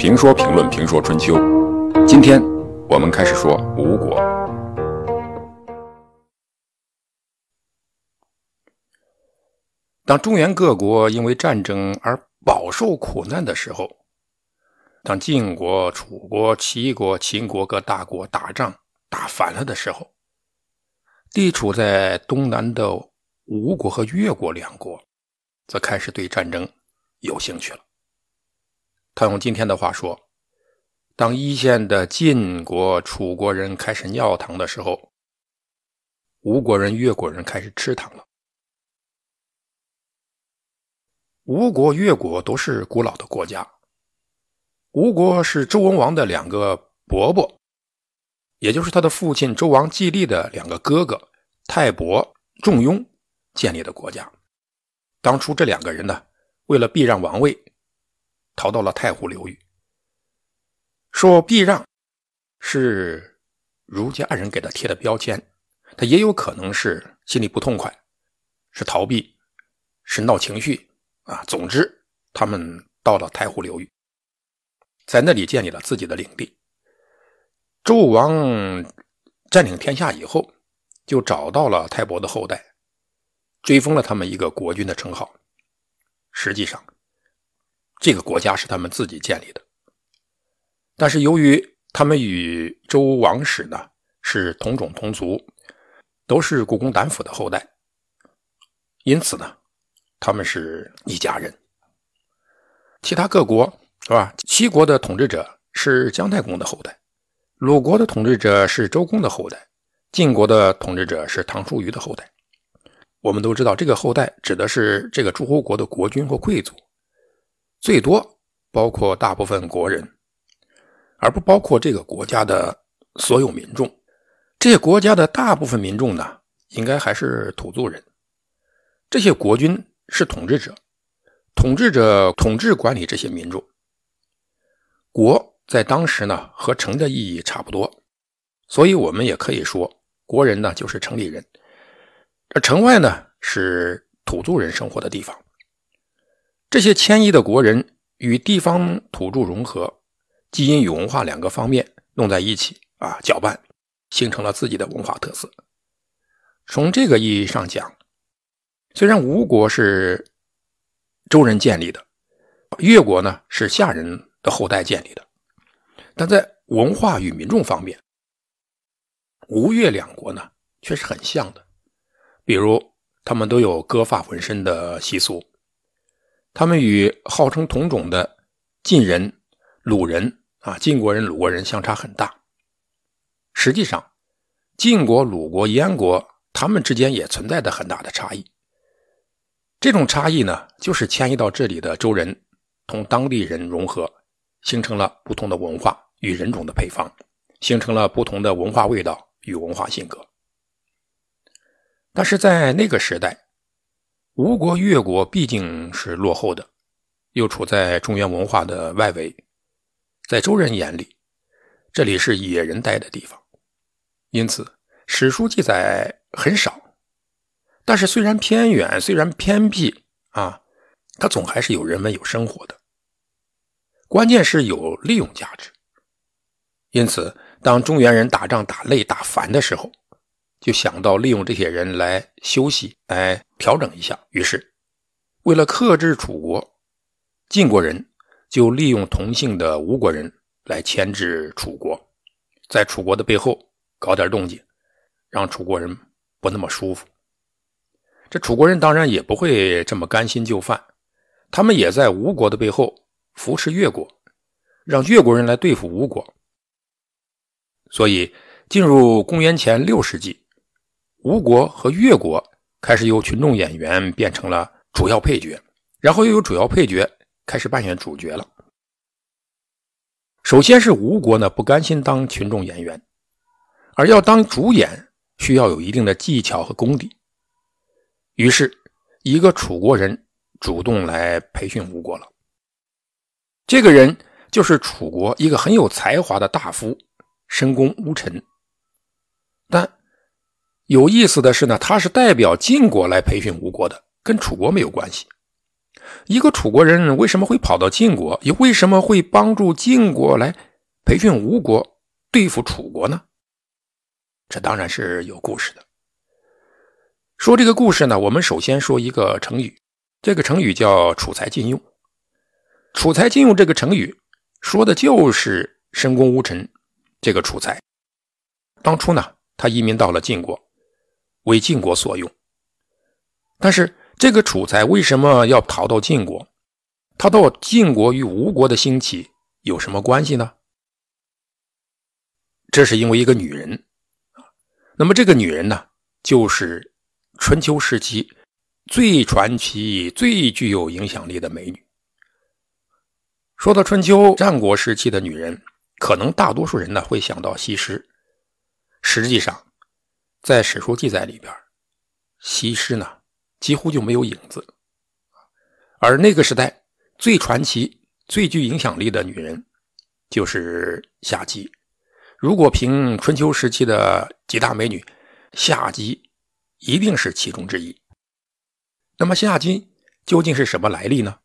评说评论评说春秋，今天我们开始说吴国。当中原各国因为战争而饱受苦难的时候，当晋国、楚国、齐国、秦国各大国打仗打反了的时候，地处在东南的吴国和越国两国，则开始对战争有兴趣了。套用今天的话说，当一线的晋国、楚国人开始尿糖的时候，吴国人、越国人开始吃糖了。吴国、越国都是古老的国家。吴国是周文王的两个伯伯，也就是他的父亲周王季历的两个哥哥泰伯、仲雍建立的国家。当初这两个人呢，为了避让王位。逃到了太湖流域，说避让是儒家人给他贴的标签，他也有可能是心里不痛快，是逃避，是闹情绪啊。总之，他们到了太湖流域，在那里建立了自己的领地。周武王占领天下以后，就找到了泰伯的后代，追封了他们一个国君的称号。实际上。这个国家是他们自己建立的，但是由于他们与周王室呢是同种同族，都是故宫胆府的后代，因此呢，他们是一家人。其他各国是吧？齐国的统治者是姜太公的后代，鲁国的统治者是周公的后代，晋国的统治者是唐叔虞的后代。我们都知道，这个后代指的是这个诸侯国的国君或贵族。最多包括大部分国人，而不包括这个国家的所有民众。这些国家的大部分民众呢，应该还是土著人。这些国君是统治者，统治者统治管理这些民众。国在当时呢，和城的意义差不多，所以我们也可以说，国人呢就是城里人，而城外呢是土著人生活的地方。这些迁移的国人与地方土著融合，基因与文化两个方面弄在一起啊，搅拌，形成了自己的文化特色。从这个意义上讲，虽然吴国是周人建立的，越国呢是夏人的后代建立的，但在文化与民众方面，吴越两国呢却是很像的。比如，他们都有割发纹身的习俗。他们与号称同种的晋人、鲁人啊，晋国人、鲁国人相差很大。实际上，晋国、鲁国、燕国他们之间也存在着很大的差异。这种差异呢，就是迁移到这里的周人同当地人融合，形成了不同的文化与人种的配方，形成了不同的文化味道与文化性格。但是在那个时代。吴国、越国毕竟是落后的，又处在中原文化的外围，在周人眼里，这里是野人待的地方，因此史书记载很少。但是虽然偏远，虽然偏僻啊，它总还是有人文、有生活的。关键是有利用价值。因此，当中原人打仗打累、打烦的时候，就想到利用这些人来休息，来调整一下。于是，为了克制楚国，晋国人就利用同姓的吴国人来牵制楚国，在楚国的背后搞点动静，让楚国人不那么舒服。这楚国人当然也不会这么甘心就范，他们也在吴国的背后扶持越国，让越国人来对付吴国。所以，进入公元前六世纪。吴国和越国开始由群众演员变成了主要配角，然后又有主要配角开始扮演主角了。首先是吴国呢不甘心当群众演员，而要当主演需要有一定的技巧和功底。于是，一个楚国人主动来培训吴国了。这个人就是楚国一个很有才华的大夫申公巫臣，但。有意思的是呢，他是代表晋国来培训吴国的，跟楚国没有关系。一个楚国人为什么会跑到晋国，又为什么会帮助晋国来培训吴国对付楚国呢？这当然是有故事的。说这个故事呢，我们首先说一个成语，这个成语叫“楚才晋用”。楚才晋用这个成语，说的就是申公乌臣这个楚才。当初呢，他移民到了晋国，为晋国所用。但是这个楚才为什么要逃到晋国？他到晋国与吴国的兴起有什么关系呢？这是因为一个女人啊。那么这个女人呢，就是春秋时期最传奇、最具有影响力的美女。说到春秋战国时期的女人，可能大多数人呢会想到西施。实际上，在史书记载里边西施呢几乎就没有影子而那个时代最传奇最具影响力的女人就是夏姬。如果凭春秋时期的几大美女夏姬一定是其中之一。那么夏姬究竟是什么来历呢？